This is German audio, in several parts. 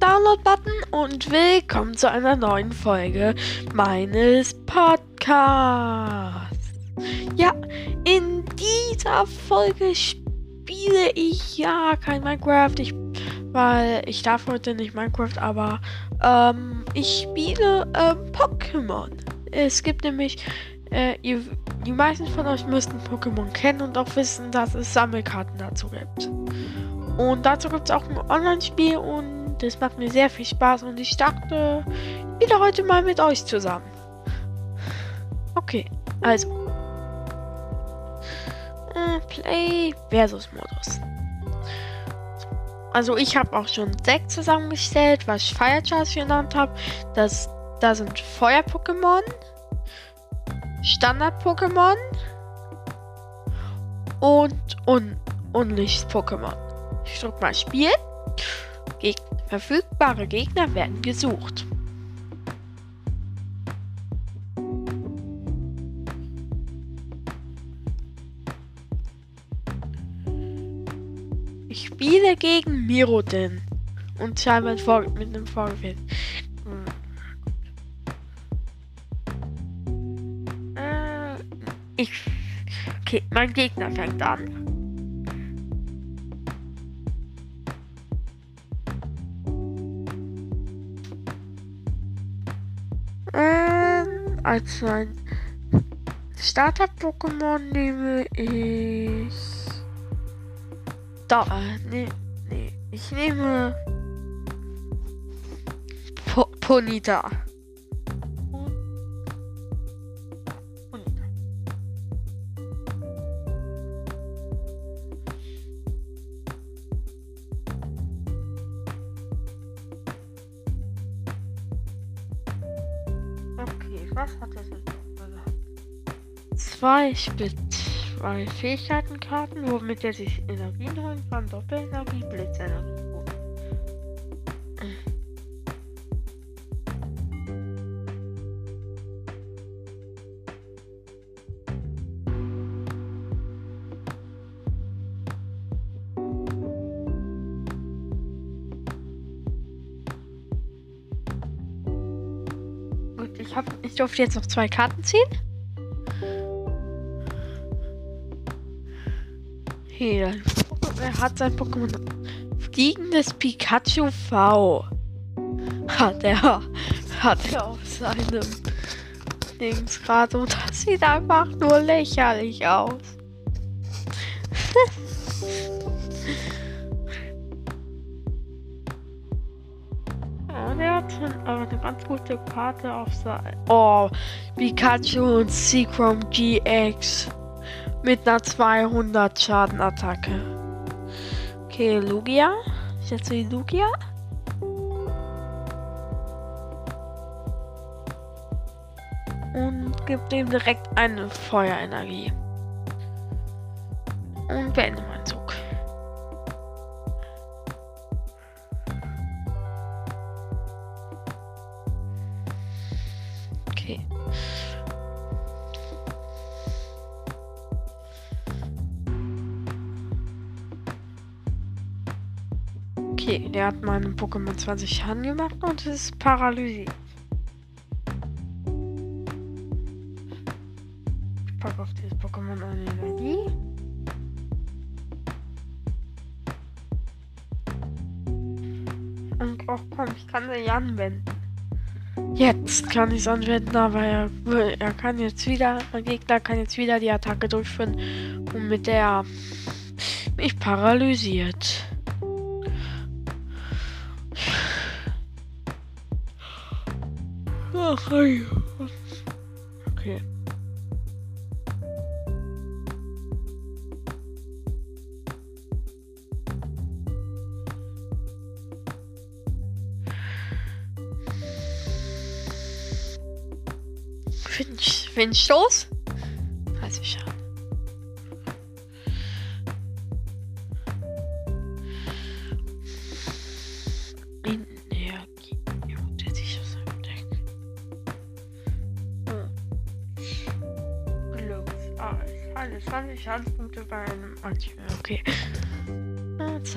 Download-Button und willkommen zu einer neuen Folge meines Podcasts. Ja, in dieser Folge spiele ich ja kein Minecraft, ich, weil ich darf heute nicht Minecraft, aber ähm, ich spiele ähm, Pokémon. Es gibt nämlich, äh, ihr, die meisten von euch müssten Pokémon kennen und auch wissen, dass es Sammelkarten dazu gibt. Und dazu gibt es auch ein Online-Spiel und das macht mir sehr viel Spaß und ich dachte, spiele heute mal mit euch zusammen. Okay, also. Äh, Play versus Modus. Also ich habe auch schon Deck zusammengestellt, was ich Fire Charge genannt habe. Das, da sind Feuer-Pokémon, Standard-Pokémon und, und, und Licht-Pokémon. Ich drücke mal Spiel. Geg verfügbare Gegner werden gesucht. Ich spiele gegen Mirodin und scheinbar mit einem Vorgewinn. Äh, ich. Okay, mein Gegner fängt an. Als mein Starter-Pokémon nehme ich. Da, äh, nee, nee. Ich nehme. Po Ponita. 2. Ich zwei Fähigkeitenkarten, womit er sich Energien holen kann. Doppelenergie, Blitzenergie. Gut, ich, hab, ich durfte jetzt noch zwei Karten ziehen. Hier, er hat sein Pokémon Fliegendes Pikachu V. Hat er, hat er auf seinem Dings gerade und das sieht einfach nur lächerlich aus. Und er hat aber eine ganz gute Karte auf sein. Oh, Pikachu und Seacrom GX mit einer 200 Schadenattacke. Okay, Lugia. Ich setze die Lugia. Und gibt ihm direkt eine Feuerenergie. Und beende meinen Okay, der hat meinem Pokémon 20 Schaden gemacht und ist paralysiert. Ich packe auf dieses Pokémon eine Energie. Und auch komm, ich kann sie anwenden. Jetzt kann ich es anwenden, aber er, er kann jetzt wieder, mein Gegner kann jetzt wieder die Attacke durchführen und mit der mich paralysiert. Ach, okay. Finch, Finchstoß?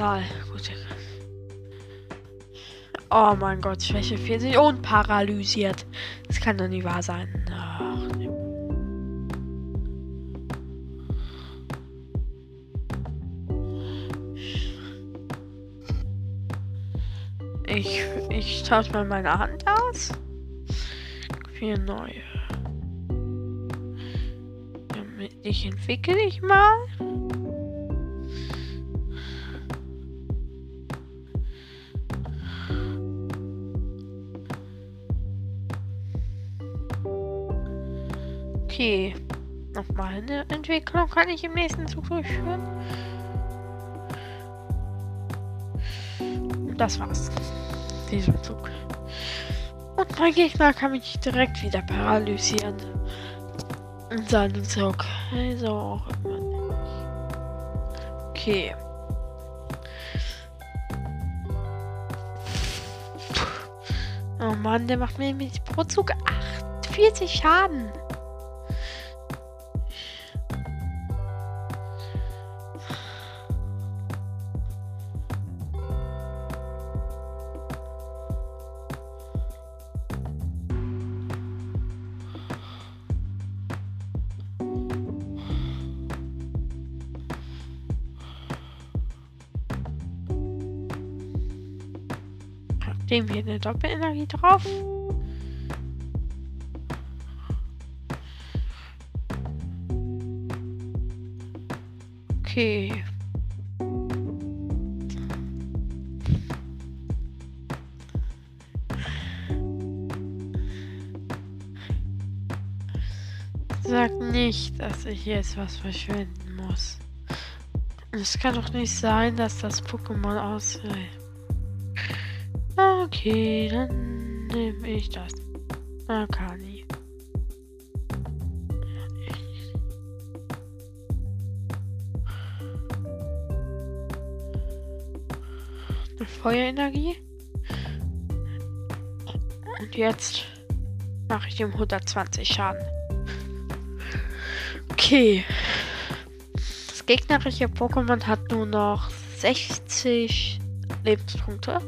Zahl. Gut. Oh mein Gott, Schwäche 40 und paralysiert. Das kann doch nicht wahr sein. Ach, nee. Ich, ich tausche mal meine Hand aus. Vier neue. Damit ich entwickle ich mal. Okay. Nochmal eine Entwicklung kann ich im nächsten Zug durchführen. Und das war's. Dieser Zug. Und mein Gegner kann mich direkt wieder paralysieren. In seinem Zug. Also auch immer nicht. Okay. Oh Mann, der macht mir mit pro Zug 48 Schaden. Doppelenergie drauf. Okay. Sag nicht, dass ich jetzt was verschwenden muss. Es kann doch nicht sein, dass das Pokémon aussieht. Okay, dann nehme ich das. Akani. Eine Feuerenergie. Und jetzt mache ich ihm 120 Schaden. Okay. Das gegnerische Pokémon hat nur noch 60 Lebenspunkte.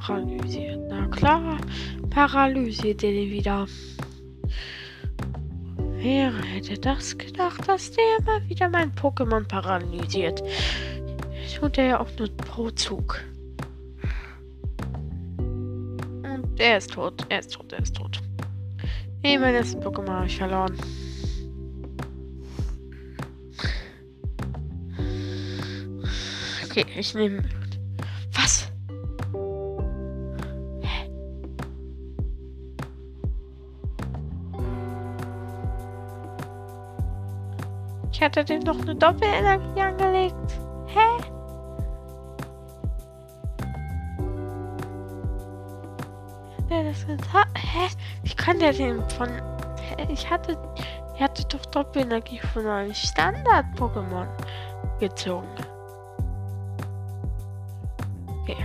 Paralysiert. Na klar, paralysiert den wieder. Wer hätte das gedacht, dass der immer wieder mein Pokémon paralysiert? Tut er ja auch nur pro Zug. Und er ist tot, er ist tot, er ist tot. Nee, mein letzten Pokémon habe ich verloren. Okay, ich nehme. Ich hatte dem noch eine Doppelenergie angelegt. Hä? Der das getan? Hä? Wie kann der den von. Ich hatte. Er hatte doch Doppelenergie von einem Standard-Pokémon gezogen. Okay.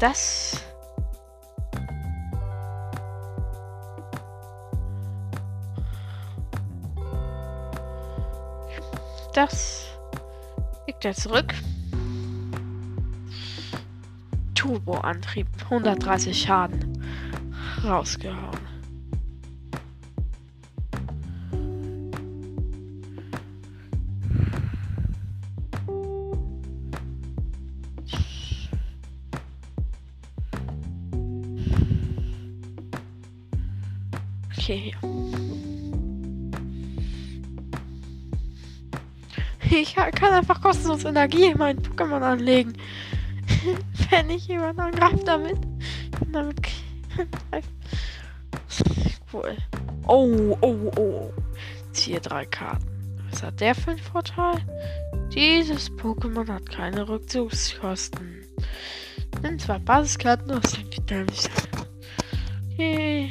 Das. Das liegt er zurück. Turboantrieb, 130 Schaden. Rausgehauen. Kostenlos Energie in meinen Pokémon anlegen. Wenn ich jemanden angreife damit. Damit. cool. Oh, oh, oh. Ziehe drei Karten. Was hat der für einen Vorteil? Dieses Pokémon hat keine Rückzugskosten. Nimm zwei Basiskarten aus dem. Okay.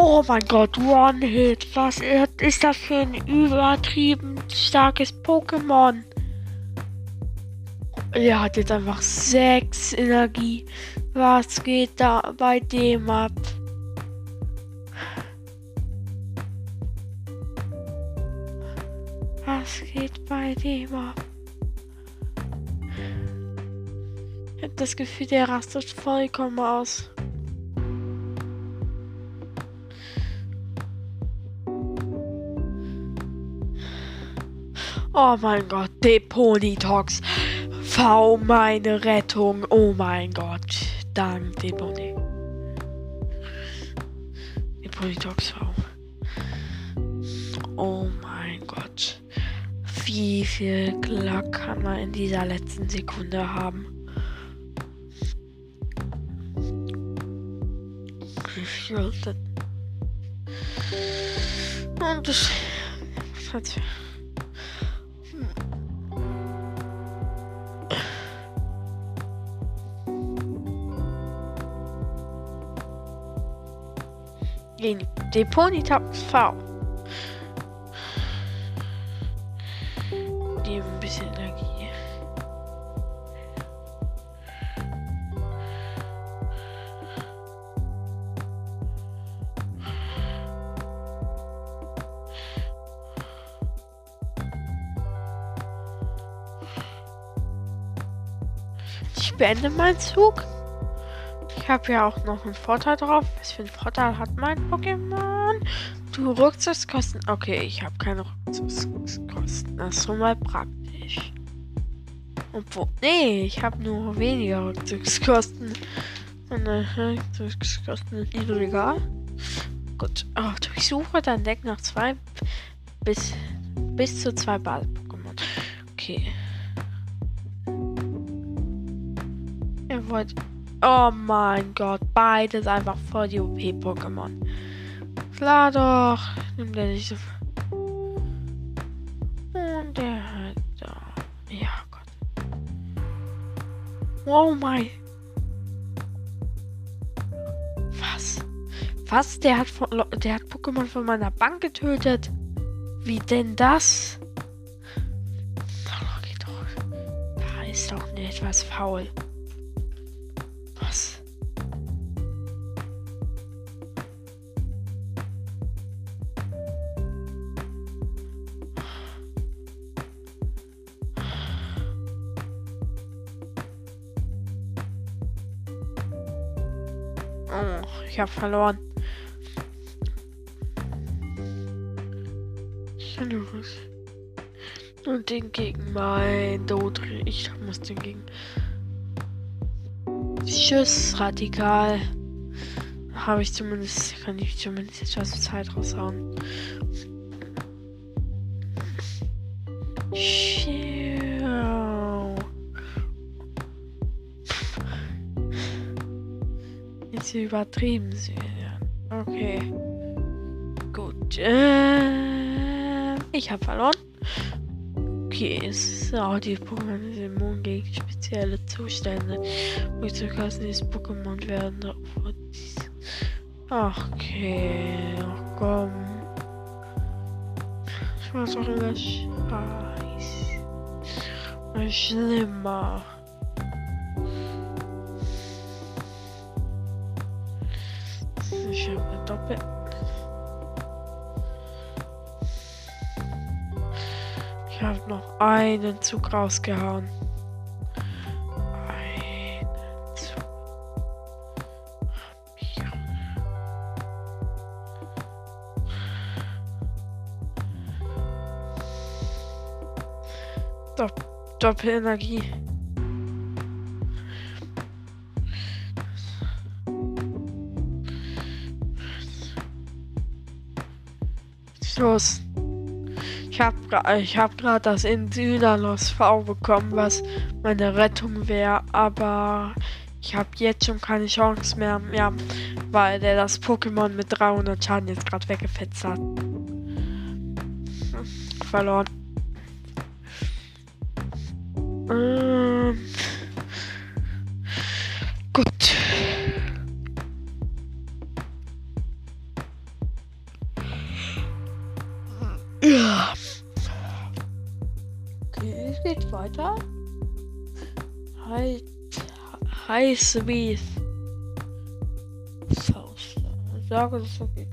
Oh mein Gott, One-Hit. Was ist das für ein übertrieben starkes Pokémon? Er hat jetzt einfach 6 Energie. Was geht da bei dem ab? Was geht bei dem ab? Ich hab das Gefühl, der rastet vollkommen aus. Oh mein Gott, Deponitox. V, meine Rettung. Oh mein Gott. Dank Deponi. Deponitox V. Oh mein Gott. Wie viel Glück kann man in dieser letzten Sekunde haben? Und das hat gegen Deponitax V. Geben ein bisschen Energie. Ich beende meinen Zug. Ich habe ja auch noch einen Vorteil drauf. Was für einen Vorteil hat mein Pokémon? Du Rückzugskosten. Okay, ich habe keine Rückzugskosten. Das ist schon mal praktisch. Obwohl, nee, ich habe nur weniger Rückzugskosten. Meine Rückzugskosten sind niedriger. Gut, oh, durchsuche dein Deck nach zwei bis, bis zu zwei Ball-Pokémon. Okay. Ihr wollt Oh mein Gott, beides einfach voll die OP-Pokémon. Klar doch. Nimmt er nicht so. Und der hat da. Ja, Gott. Oh mein. Was? Was? Der hat, von, der hat Pokémon von meiner Bank getötet? Wie denn das? Da ist doch nicht etwas faul. Oh, ich habe verloren. Und den gegen mein Dodri. Ich muss den gegen. Tschüss, radikal. Habe ich zumindest, kann ich zumindest etwas Zeit raushauen. Sie übertrieben. Okay. Gut. Äh, ich habe verloren. Okay, es ist auch die Pokémon sind immun gegen spezielle Zustände. Rückzuglassen dieses Pokémon werden. Ach, okay. Ach komm. Ich weiß auch immer scheiß. Schlimmer. Ich habe noch einen Zug rausgehauen. Einen Zug. Doppelenergie. Los. Ich habe ich hab gerade das Insynalos V bekommen, was meine Rettung wäre, aber ich habe jetzt schon keine Chance mehr, mehr, weil der das Pokémon mit 300 Schaden jetzt gerade weggefetzt hat. Verloren. Sweet. Sauce. Sage, das geht.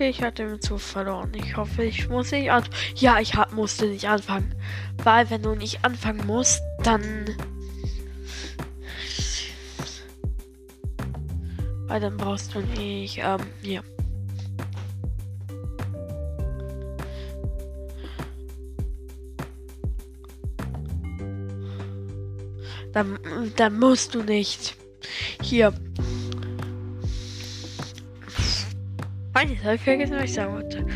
Okay, ich hatte mit zu verloren. Ich hoffe, ich muss nicht anfangen. Ja, ich hab, musste nicht anfangen. Weil wenn du nicht anfangen musst, dann... Weil dann brauchst du nicht, ähm, hier. Dann, dann musst du nicht. Hier. Nein, das habe ich vergessen, was ich sagen wollte.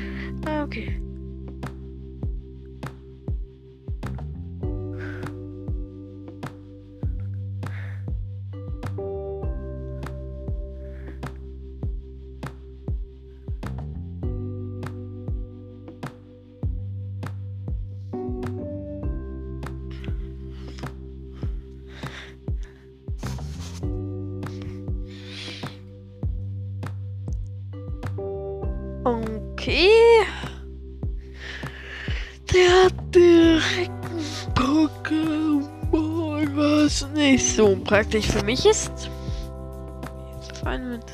Praktisch für mich ist. Fein mit.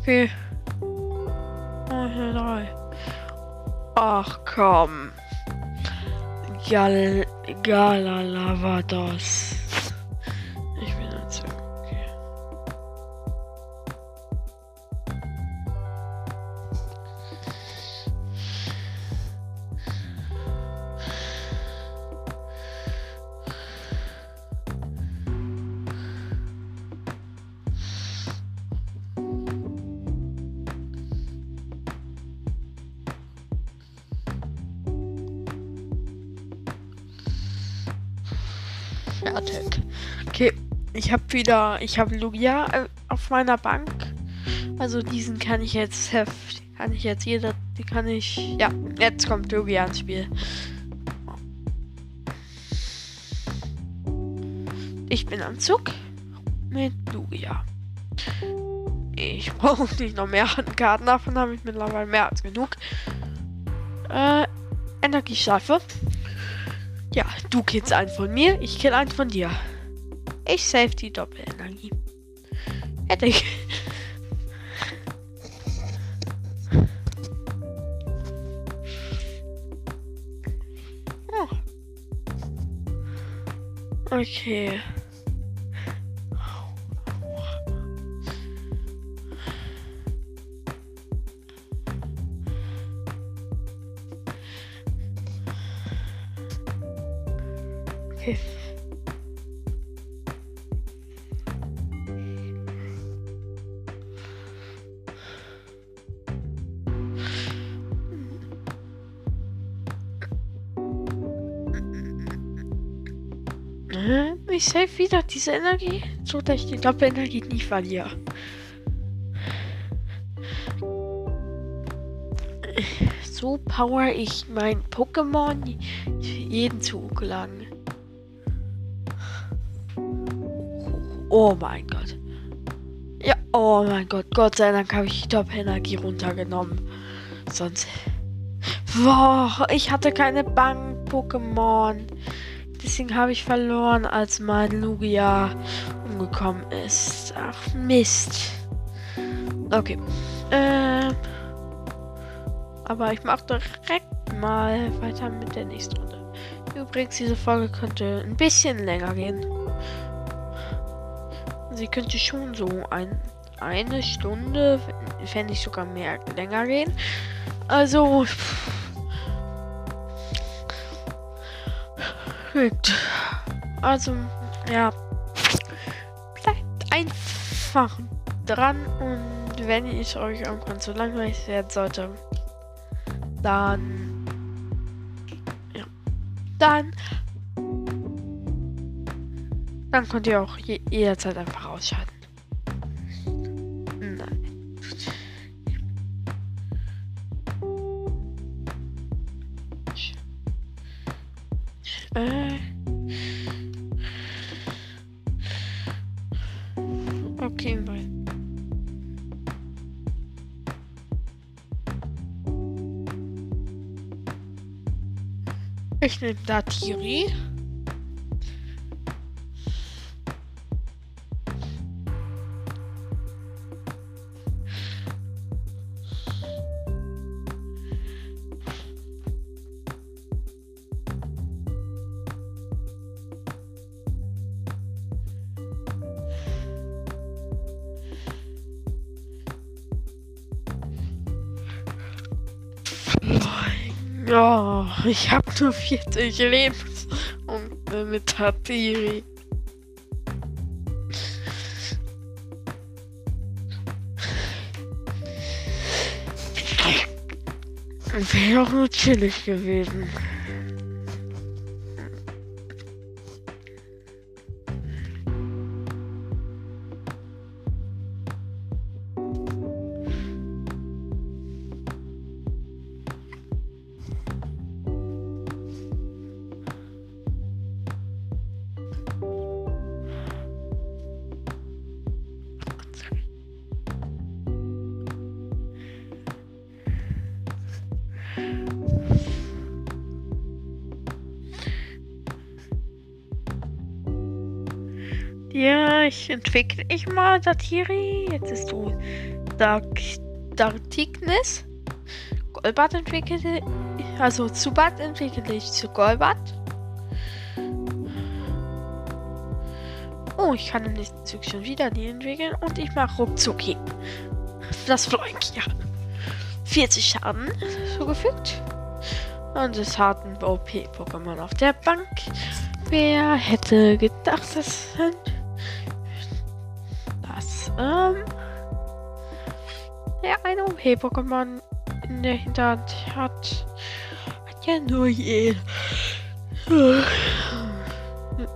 Okay. Ach komm. Gal Galalavados. Fertig. Okay, ich habe wieder, ich habe Lugia äh, auf meiner Bank. Also diesen kann ich jetzt kann ich jetzt jeder, die kann ich, ja, jetzt kommt Lugia ins Spiel. Ich bin am Zug mit Lugia. Ich brauche nicht noch mehr Karten, davon habe ich mittlerweile mehr als genug. Äh, Energieschleife. Ja, du killst einen von mir, ich kill einen von dir. Ich save die Doppelenergie. Fertig. Oh. Okay. Okay. Ich save wieder diese Energie, so dass ich die Doppelenergie nicht verliere. So power ich mein Pokémon jeden Zug lang. Oh mein Gott. Ja, oh mein Gott. Gott sei Dank habe ich die Top-Energie runtergenommen. Sonst. Boah, ich hatte keine Bank-Pokémon. Deswegen habe ich verloren, als mein Lugia umgekommen ist. Ach, Mist. Okay. Ähm. Aber ich mache direkt mal weiter mit der nächsten Runde. Übrigens, diese Folge könnte ein bisschen länger gehen. Sie könnte schon so ein, eine Stunde, wenn nicht sogar mehr, länger gehen. Also. Gut. Also, ja. Bleibt einfach dran und wenn es euch irgendwann zu langweilig werden sollte, dann. Ja. Dann dann könnt ihr auch je jederzeit einfach ausschalten. Äh. Okay, nein. Ich nehme da Thierry. Ich habe nur 40 Lebens und mit Tatiri. Wäre auch nur chillig gewesen. Ich entwickle ich mal Satiri. Jetzt ist du Dark, Darkness. Golbat entwickelte. Also Zubat entwickle ich zu Golbat. Oh, ich kann im nächsten Zug schon wieder die entwickeln. Und ich mache Ruckzucki. Das Fleuk, ja. 40 Schaden zugefügt. Und es hat ein OP-Pokémon auf der Bank. Wer hätte gedacht, das sind ähm. Ja, ein OP-Pokémon in der Hinterhand hat. Hat ja nur je,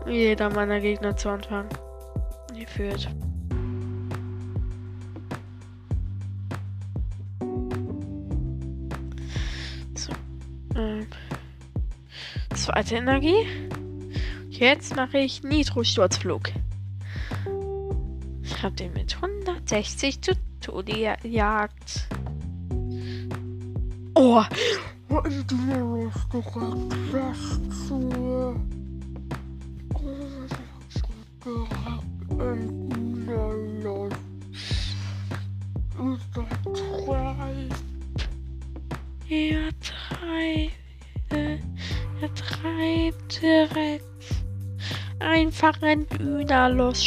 jeder meiner Gegner zu Anfang geführt. So. Ähm. Zweite Energie. Jetzt mache ich Nitro-Sturzflug habe den mit 160 zu Tode gejagt. Oh, und du hast direkt fest zu. Oh, direkt in. Ist er treibt. Er treibt. Er treibt direkt. Einfach ein Üner los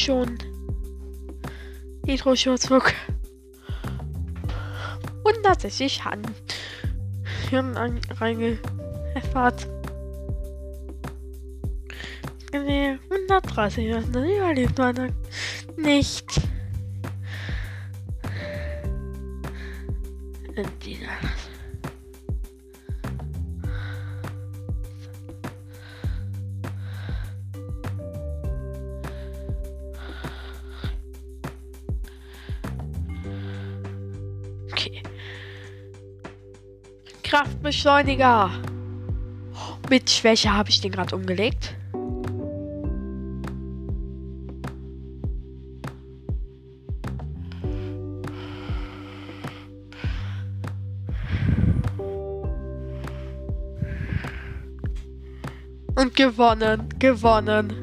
schon. Hydro-Schutzflug. 160 Schaden. Hirn reingeheffert. Nee, 130 dann überlebt man nicht. Kraftbeschleuniger. Mit Schwäche habe ich den gerade umgelegt. Und gewonnen, gewonnen.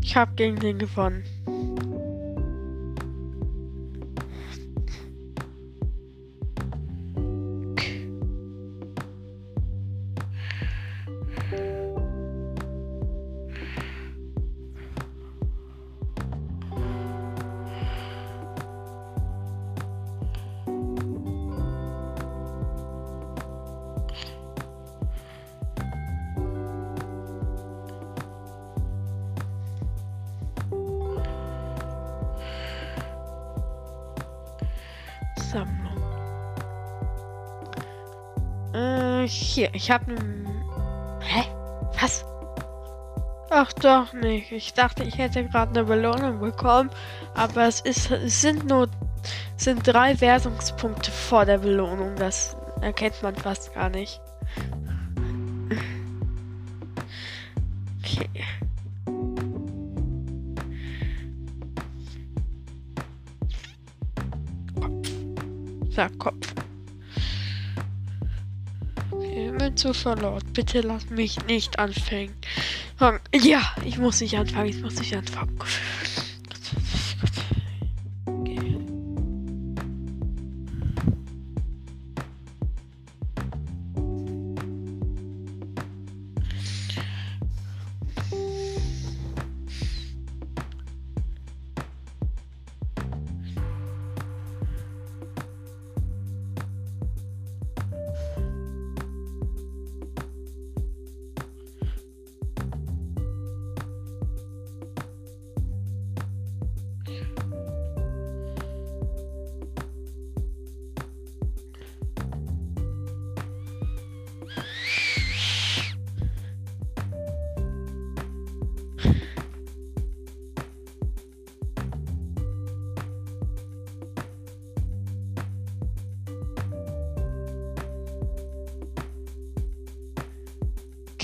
Ich habe gegen den gewonnen. Hier, ich habe Hä? Was? Ach doch nicht. Ich dachte, ich hätte gerade eine Belohnung bekommen, aber es ist sind nur sind drei Wertungspunkte vor der Belohnung. Das erkennt man fast gar nicht. Okay. Kopf. Zu verlaut. Bitte lass mich nicht anfangen. Ja, ich muss nicht anfangen. Ich muss nicht anfangen.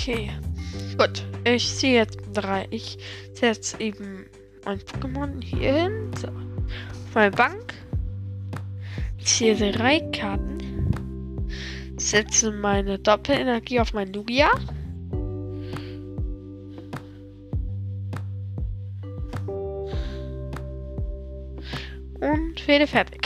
Okay. Gut. Ich sehe jetzt drei. Ich setze eben mein Pokémon hier hin. So. Auf meine Bank. Ich ziehe drei Karten. Setze meine Doppelenergie auf mein Lugia. Und werde fertig.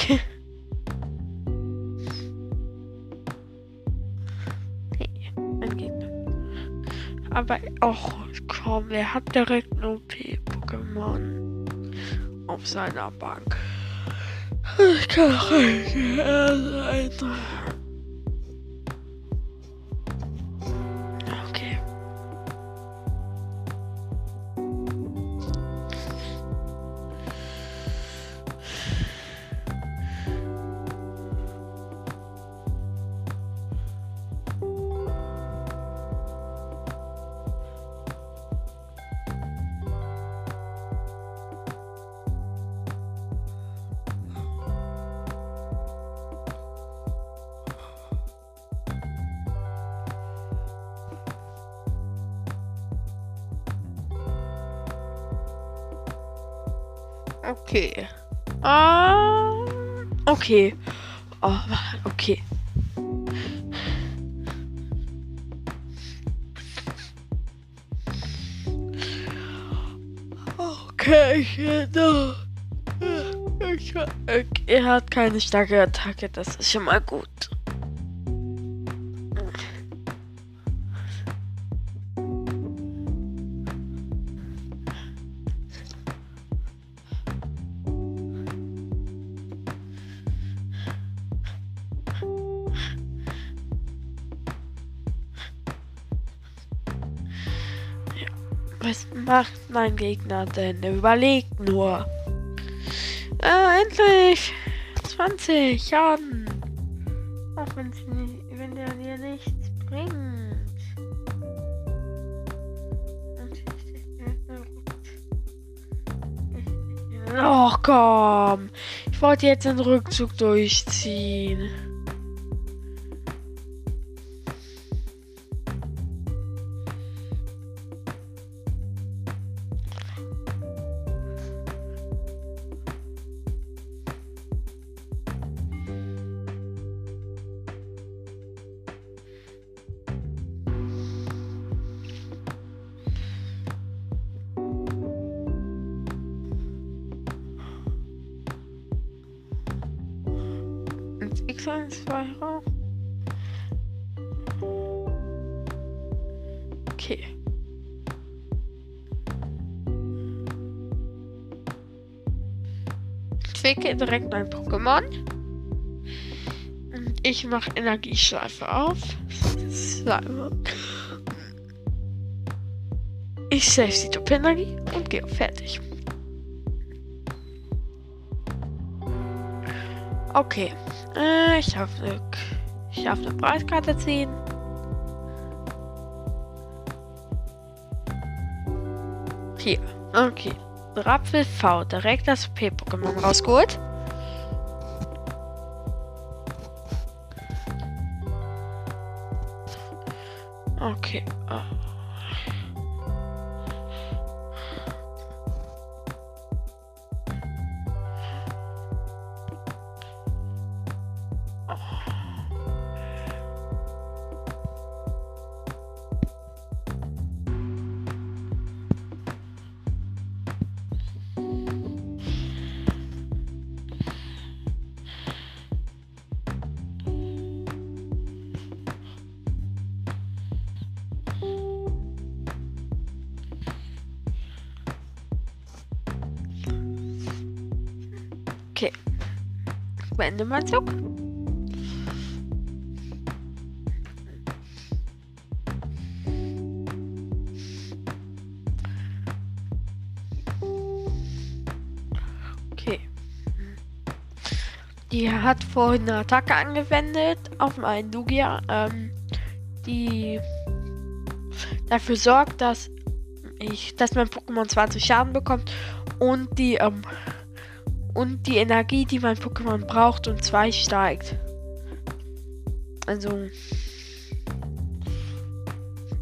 Aber auch kaum. Er hat direkt ein OP-Pokémon auf seiner Bank. Ich kann nicht sein. Okay. Ah. Okay. Oh, okay. Okay, genau. Er hat keine starke Attacke, das ist schon mal gut. Mein Gegner denn? Überlegt nur. Äh, endlich! 20 Schaden. Auch wenn, sie, wenn der dir nichts bringt. Oh komm. Ich wollte jetzt den Rückzug durchziehen. Direkt ein Pokémon. Ich mache Energieschleife auf. Ich save die Top-Energie und gehe fertig. Okay. Äh, ich darf eine, ich darf eine Preiskarte ziehen. Hier. Okay. Rapfel V. Direkt das P-Pokémon rausgeholt. Beende meinen Zug. Okay. Die hat vorhin eine Attacke angewendet auf meinen Lugia, ähm, die dafür sorgt, dass ich, dass mein Pokémon 20 Schaden bekommt und die, ähm, und die Energie, die mein Pokémon braucht, und 2 steigt. Also,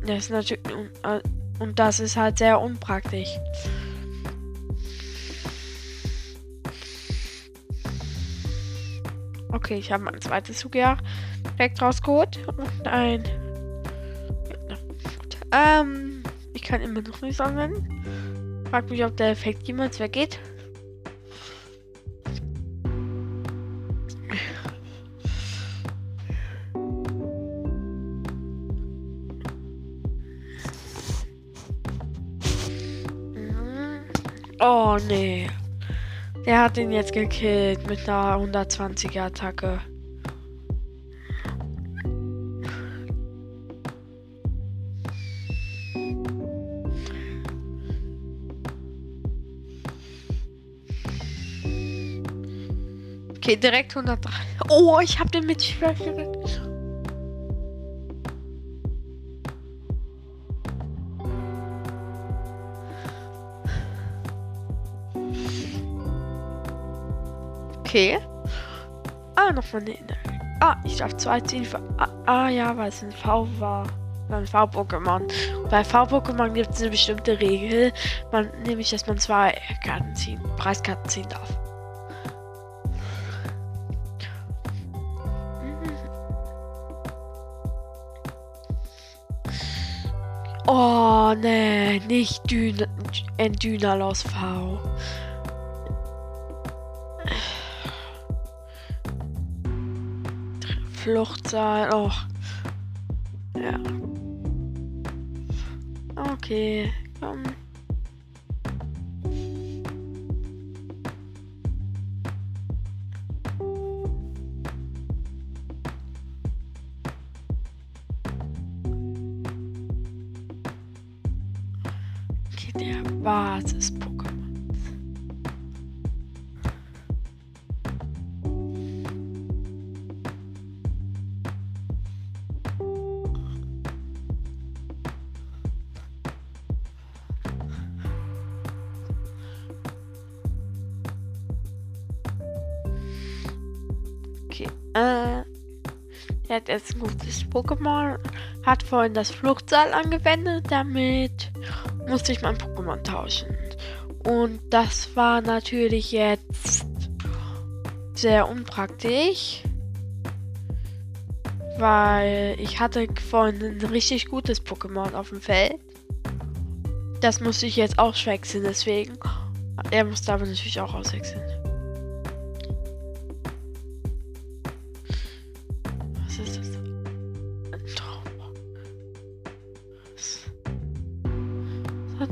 das ist natürlich, und das ist halt sehr unpraktisch. Okay, ich habe mein zweites Zugjahr direkt rausgeholt und ein. Ähm, ich kann immer noch nicht anwenden. Frag mich, ob der Effekt jemals weggeht. Oh nee. Der hat ihn jetzt gekillt mit einer 120er Attacke. Okay, direkt 103. Oh, ich hab den mit Schwäche. Okay. Ah, noch von den. Ah, ich darf zwei ziehen. Ah, ah, ja, weil es ein V war. Ein V-Pokémon. Bei V-Pokémon gibt es eine bestimmte Regel. Man, nämlich, dass man zwei Karten ziehen, Preiskarten ziehen darf. Oh, nee, nicht Dün Dynalos V. Flucht sein. Oh. Ja. Okay, komm. Gutes Pokémon. Hat vorhin das Fluchtseil angewendet. Damit musste ich mein Pokémon tauschen. Und das war natürlich jetzt sehr unpraktisch. Weil ich hatte vorhin ein richtig gutes Pokémon auf dem Feld. Das musste ich jetzt auswechseln, deswegen. Er musste aber natürlich auch auswechseln.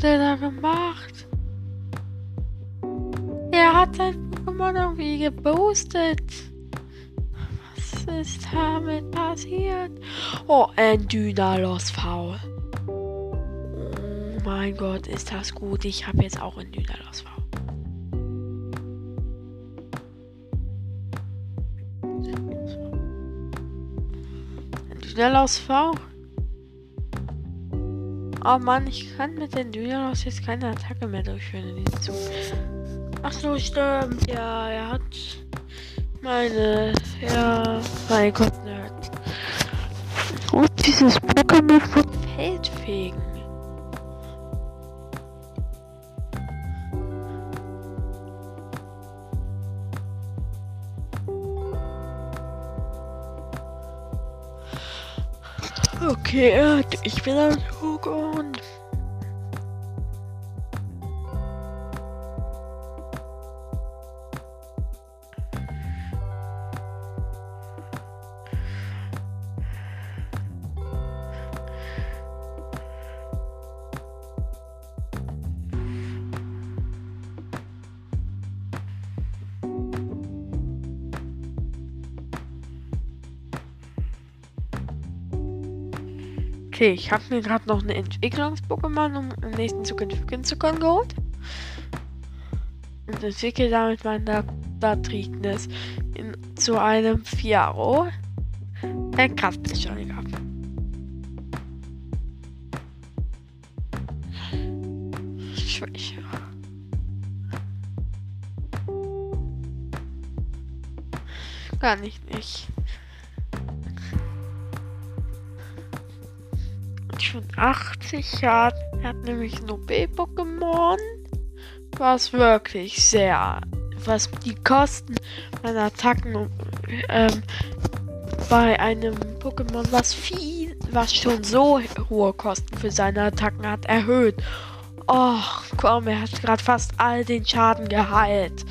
Was hat er da gemacht? Er hat sein Pokémon irgendwie geboostet. Was ist damit passiert? Oh, ein Dynalos V. Oh mein Gott, ist das gut. Ich habe jetzt auch ein Dynalos. Ein Dynalos V? Oh Mann, ich kann mit den Dynalos jetzt keine Attacke mehr durchführen in diesem Zug. Ach so, stimmt. Ja, er hat meine. Ja, mein Gott, Nerd. Und dieses Pokémon von Feldfegen. Okay, ich bin am Zug Okay, ich habe mir gerade noch eine Entwicklungs-Pokémon, um im nächsten Zug entwickeln zu können, geholt. Und entwickle damit meine Datrignis zu einem Fiaro. Ein Kraftbeschleuniger. Schwäche. Kann ich nicht. 80 Schaden. Er hat nämlich nur B-Pokémon. Was wirklich sehr. Was die Kosten meiner Attacken ähm, bei einem Pokémon, was viel, was schon so hohe Kosten für seine Attacken hat, erhöht. Oh, komm, er hat gerade fast all den Schaden geheilt.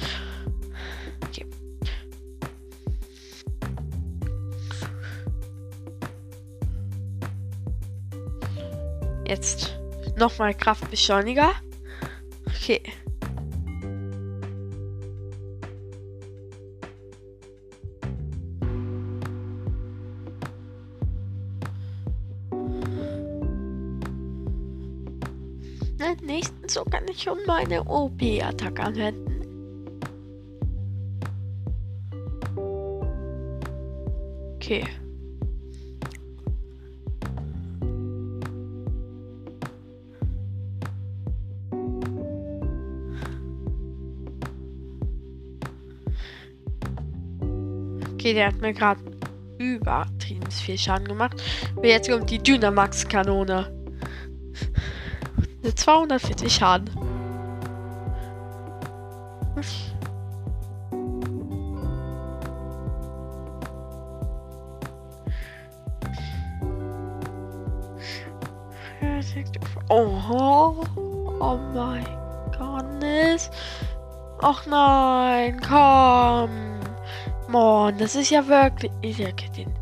Jetzt nochmal Kraftbeschleuniger. Okay. Nächsten so kann ich schon meine OP-Attacke anwenden. Okay. Okay, der hat mir gerade übertrieben viel Schaden gemacht. Und jetzt kommt die Dynamax-Kanone. 240 Schaden. Das ist ja wirklich. Ja, geht den.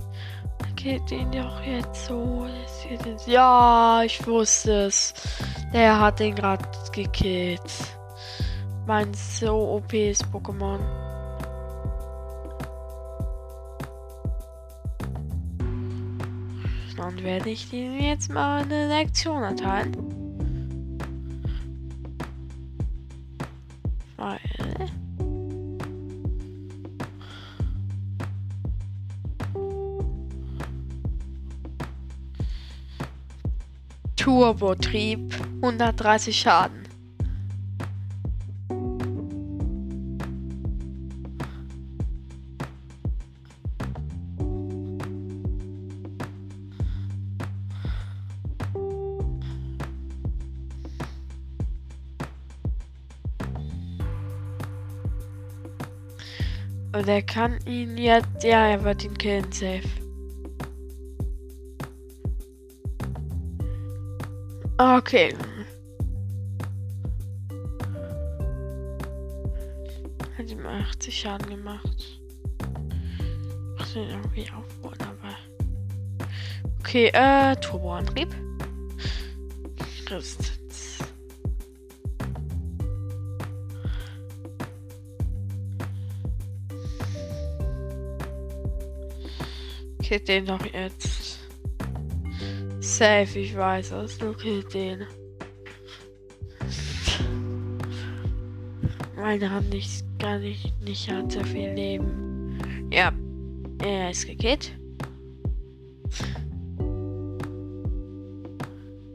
Geht den doch jetzt so. Jetzt. Ja, ich wusste es. Der hat den gerade gekillt. Mein so OPs Pokémon. Dann werde ich ihm jetzt mal eine Lektion erteilen. Turbotrieb 130 Schaden. Und er kann ihn jetzt, ja, er wird ihn killen, safe. Okay. Hat ihm 80 Schaden gemacht. Ach, den irgendwie aufbauen, aber. Okay, äh, Turboantrieb. Resistenz. Okay, den noch jetzt. Safe, ich weiß es. Du killt den. Meine haben nicht, gar nicht, nicht hat sehr viel Leben. Ja, er ist gekillt.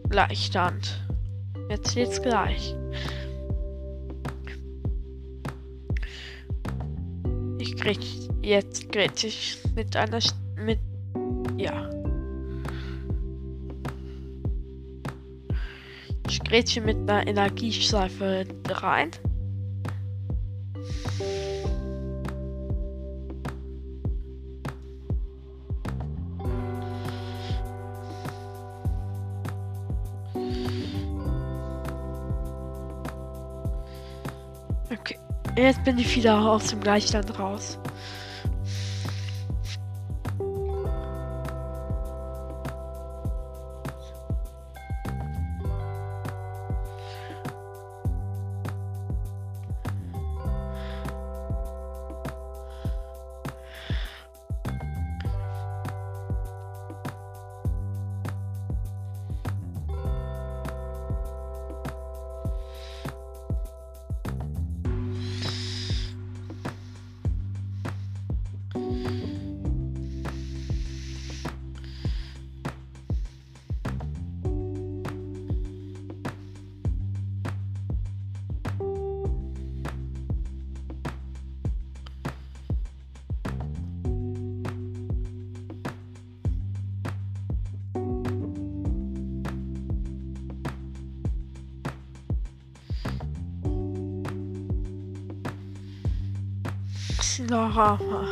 Gleichstand. Jetzt steht's gleich. Ich krieg jetzt krieg ich mit einer mit Grätsche mit einer Energieschleife rein. Okay, jetzt bin ich wieder aus dem Gleichstand raus. Nachahmer.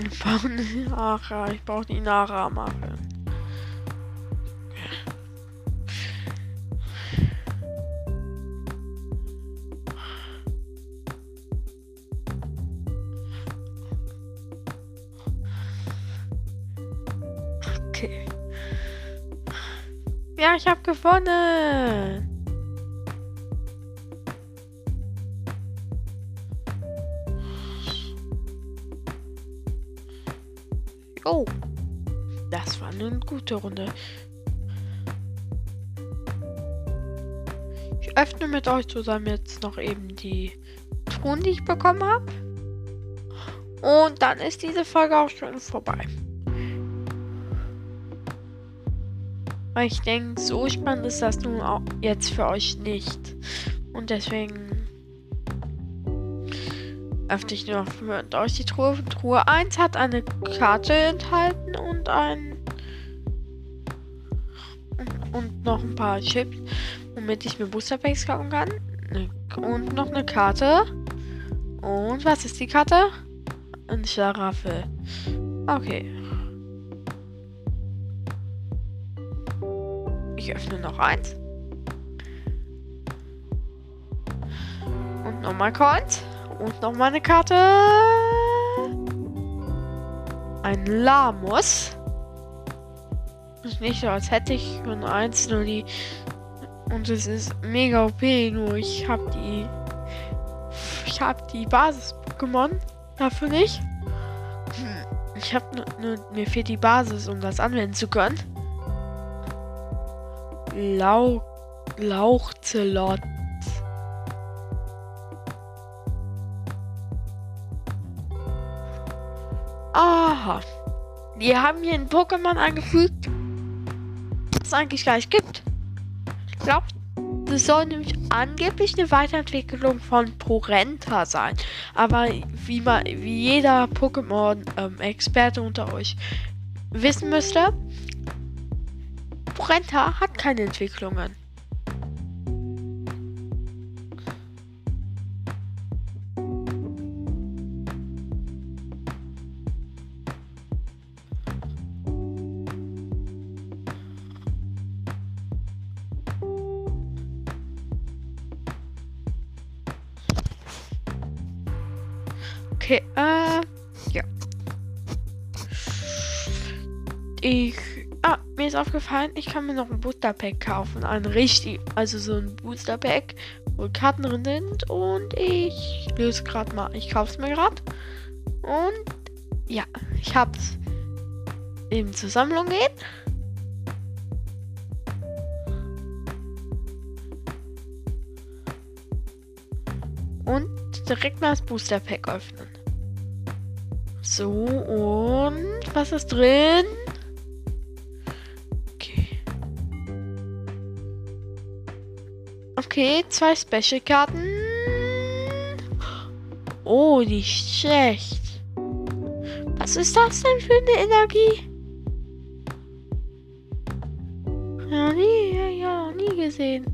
Ich brauche die Nachahmer. Ich brauche die Nachahmer. Okay. Ja, ich habe gewonnen. Oh, das war eine gute Runde. Ich öffne mit euch zusammen jetzt noch eben die Truhen, die ich bekommen habe. Und dann ist diese Folge auch schon vorbei. Weil ich denke, so spannend ist das nun auch jetzt für euch nicht. Und deswegen öffne ich nur mit euch die Truhe. Truhe 1 hat eine Karte enthalten und ein. Und, noch ein paar Chips, womit ich mir Booster Packs kaufen kann. Und noch eine Karte. Und was ist die Karte? Ein Schlaraffel. Okay. Ich öffne noch eins. Und nochmal Coins. Und nochmal eine Karte. Ein Lamus. Ist nicht so, als hätte ich schon eins, nur die. Und es ist mega OP, nur ich habe die. Ich habe die Basis-Pokémon. Dafür nicht. Ich habe nur. Mir fehlt die Basis, um das anwenden zu können. Lau Lauchzelot. Aha. Die haben hier ein Pokémon angefügt, das es eigentlich gar nicht gibt. Ich glaube, das soll nämlich angeblich eine Weiterentwicklung von Porenta sein. Aber wie, man, wie jeder Pokémon-Experte ähm, unter euch wissen müsste, Porenta hat keine Entwicklungen. Okay, äh, ja. Ich, ah, mir ist aufgefallen, ich kann mir noch ein Booster Pack kaufen. Ein richtig, also so ein Booster Pack, wo Karten drin sind. Und ich löse gerade mal, ich kaufe es mir gerade. Und ja, ich hab's in zur Sammlung gehen. Und direkt mal das Booster Pack öffnen. So, und was ist drin? Okay. Okay, zwei Special-Karten. Oh, die schlecht. Was ist das denn für eine Energie? Ja, nie, ja, ja, nie gesehen.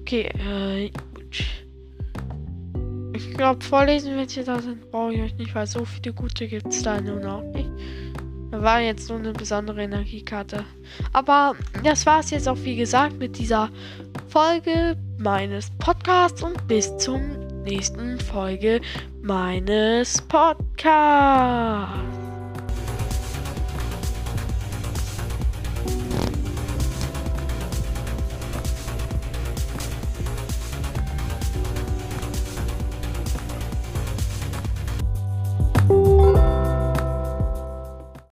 Okay, äh, ich glaube, vorlesen, wenn sie da sind, brauche ich euch nicht, weil so viele gute gibt es da nun auch nicht. Da war jetzt nur eine besondere Energiekarte. Aber das war es jetzt auch, wie gesagt, mit dieser Folge meines Podcasts und bis zum nächsten Folge meines Podcasts.